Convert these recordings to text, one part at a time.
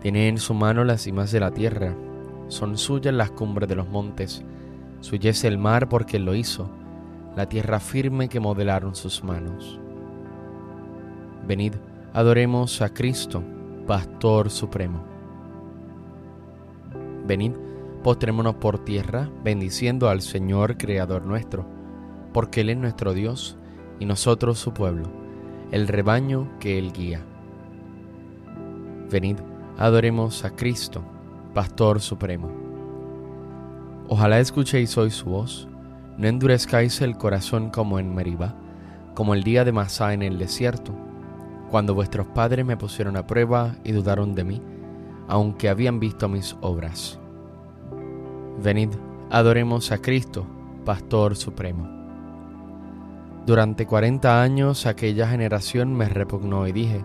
Tiene en su mano las cimas de la tierra, son suyas las cumbres de los montes, suya es el mar porque lo hizo, la tierra firme que modelaron sus manos. Venid, adoremos a Cristo, Pastor Supremo. Venid, postrémonos por tierra, bendiciendo al Señor Creador nuestro, porque Él es nuestro Dios y nosotros su pueblo, el rebaño que Él guía. Venid, adoremos a Cristo, Pastor Supremo. Ojalá escuchéis hoy su voz, no endurezcáis el corazón como en Meribá, como el día de Masá en el desierto, cuando vuestros padres me pusieron a prueba y dudaron de mí, aunque habían visto mis obras. Venid, adoremos a Cristo, Pastor Supremo. Durante cuarenta años aquella generación me repugnó y dije,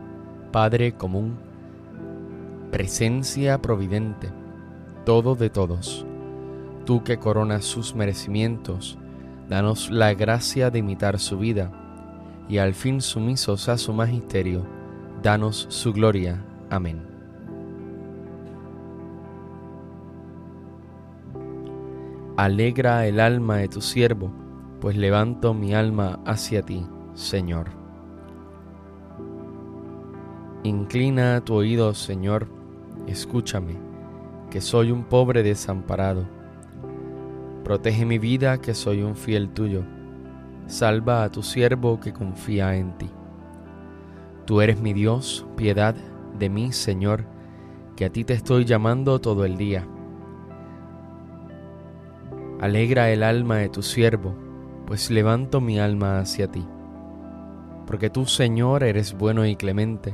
Padre común, presencia providente, todo de todos. Tú que coronas sus merecimientos, danos la gracia de imitar su vida, y al fin sumisos a su magisterio, danos su gloria. Amén. Alegra el alma de tu siervo, pues levanto mi alma hacia ti, Señor. Inclina tu oído, Señor, escúchame, que soy un pobre desamparado. Protege mi vida, que soy un fiel tuyo. Salva a tu siervo que confía en ti. Tú eres mi Dios, piedad de mí, Señor, que a ti te estoy llamando todo el día. Alegra el alma de tu siervo, pues levanto mi alma hacia ti. Porque tú, Señor, eres bueno y clemente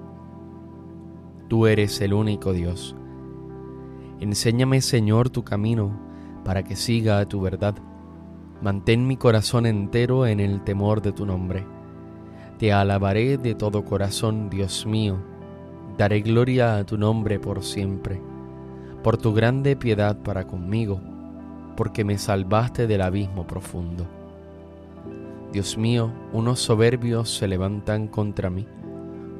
tú eres el único Dios. Enséñame, Señor, tu camino para que siga tu verdad. Mantén mi corazón entero en el temor de tu nombre. Te alabaré de todo corazón, Dios mío. Daré gloria a tu nombre por siempre, por tu grande piedad para conmigo, porque me salvaste del abismo profundo. Dios mío, unos soberbios se levantan contra mí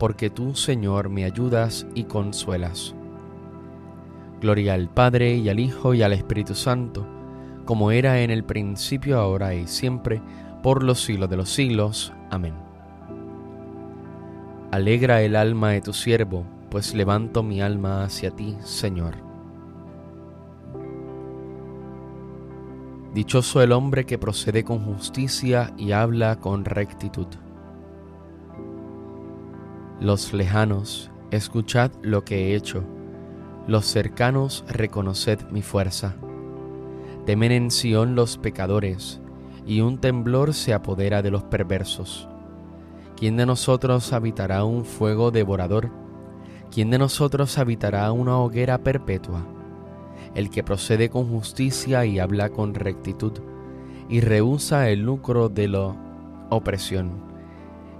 porque tú, Señor, me ayudas y consuelas. Gloria al Padre y al Hijo y al Espíritu Santo, como era en el principio, ahora y siempre, por los siglos de los siglos. Amén. Alegra el alma de tu siervo, pues levanto mi alma hacia ti, Señor. Dichoso el hombre que procede con justicia y habla con rectitud. Los lejanos, escuchad lo que he hecho. Los cercanos, reconoced mi fuerza. Temen en Sión los pecadores, y un temblor se apodera de los perversos. ¿Quién de nosotros habitará un fuego devorador? ¿Quién de nosotros habitará una hoguera perpetua? El que procede con justicia y habla con rectitud, y rehúsa el lucro de la opresión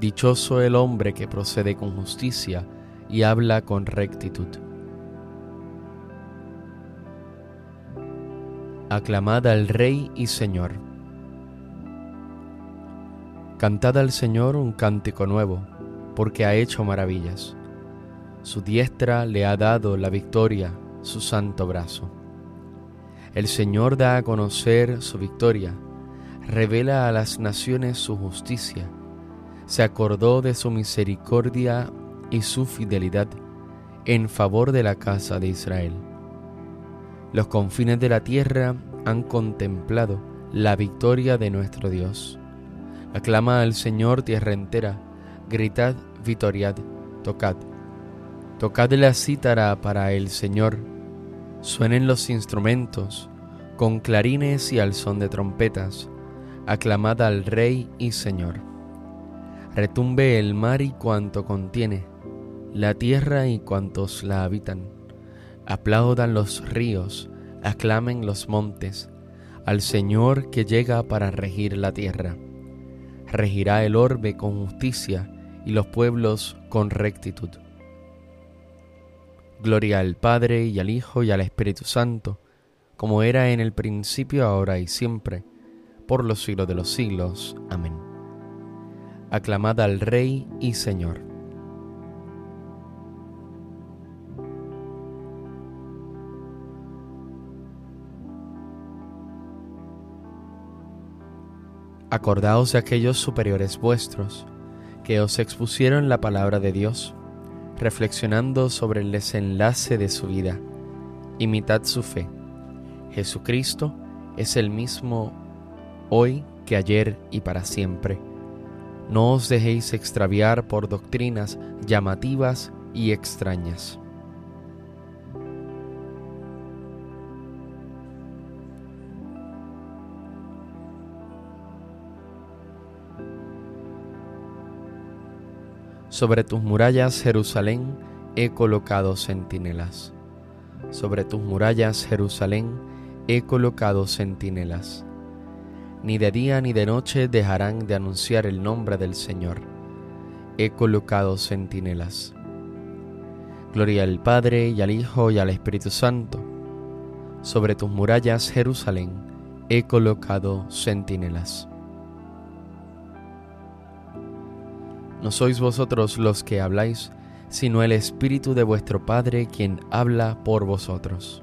Dichoso el hombre que procede con justicia y habla con rectitud. Aclamad al Rey y Señor. Cantad al Señor un cántico nuevo, porque ha hecho maravillas. Su diestra le ha dado la victoria, su santo brazo. El Señor da a conocer su victoria, revela a las naciones su justicia se acordó de su misericordia y su fidelidad en favor de la casa de Israel. Los confines de la tierra han contemplado la victoria de nuestro Dios. Aclama al Señor tierra entera, gritad, vitoriad, tocad. Tocad la cítara para el Señor, suenen los instrumentos, con clarines y al son de trompetas, aclamad al Rey y Señor. Retumbe el mar y cuanto contiene, la tierra y cuantos la habitan. Aplaudan los ríos, aclamen los montes, al Señor que llega para regir la tierra. Regirá el orbe con justicia y los pueblos con rectitud. Gloria al Padre y al Hijo y al Espíritu Santo, como era en el principio, ahora y siempre, por los siglos de los siglos. Amén aclamad al Rey y Señor. Acordaos de aquellos superiores vuestros que os expusieron la palabra de Dios, reflexionando sobre el desenlace de su vida. Imitad su fe. Jesucristo es el mismo hoy que ayer y para siempre no os dejéis extraviar por doctrinas llamativas y extrañas. Sobre tus murallas, Jerusalén, he colocado centinelas. Sobre tus murallas, Jerusalén, he colocado centinelas ni de día ni de noche dejarán de anunciar el nombre del Señor. He colocado centinelas. Gloria al Padre y al Hijo y al Espíritu Santo. Sobre tus murallas, Jerusalén, he colocado centinelas. No sois vosotros los que habláis, sino el Espíritu de vuestro Padre quien habla por vosotros.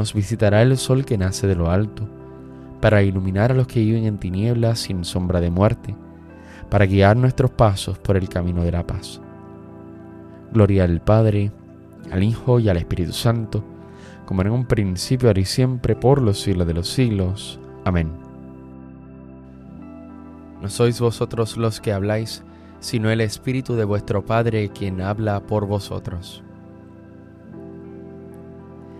nos visitará el sol que nace de lo alto, para iluminar a los que viven en tinieblas sin sombra de muerte, para guiar nuestros pasos por el camino de la paz. Gloria al Padre, al Hijo y al Espíritu Santo, como en un principio, ahora y siempre, por los siglos de los siglos. Amén. No sois vosotros los que habláis, sino el Espíritu de vuestro Padre quien habla por vosotros.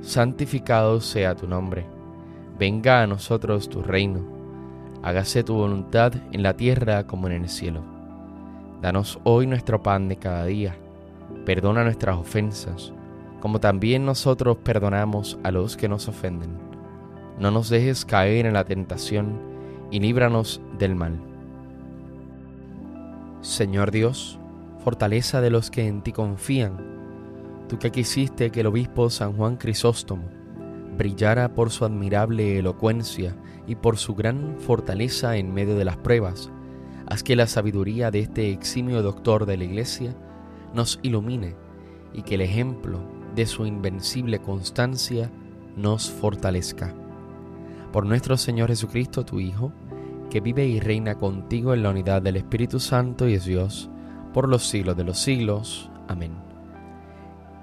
santificado sea tu nombre. Venga a nosotros tu reino. Hágase tu voluntad en la tierra como en el cielo. Danos hoy nuestro pan de cada día Perdona nuestras ofensas, como también nosotros perdonamos a los que nos ofenden. No nos dejes caer en la tentación y líbranos del mal. Señor Dios, fortaleza de los que en ti confían, tú que quisiste que el obispo San Juan Crisóstomo brillara por su admirable elocuencia y por su gran fortaleza en medio de las pruebas, haz que la sabiduría de este eximio doctor de la Iglesia nos ilumine y que el ejemplo de su invencible constancia nos fortalezca. Por nuestro Señor Jesucristo, tu Hijo, que vive y reina contigo en la unidad del Espíritu Santo y es Dios, por los siglos de los siglos. Amén.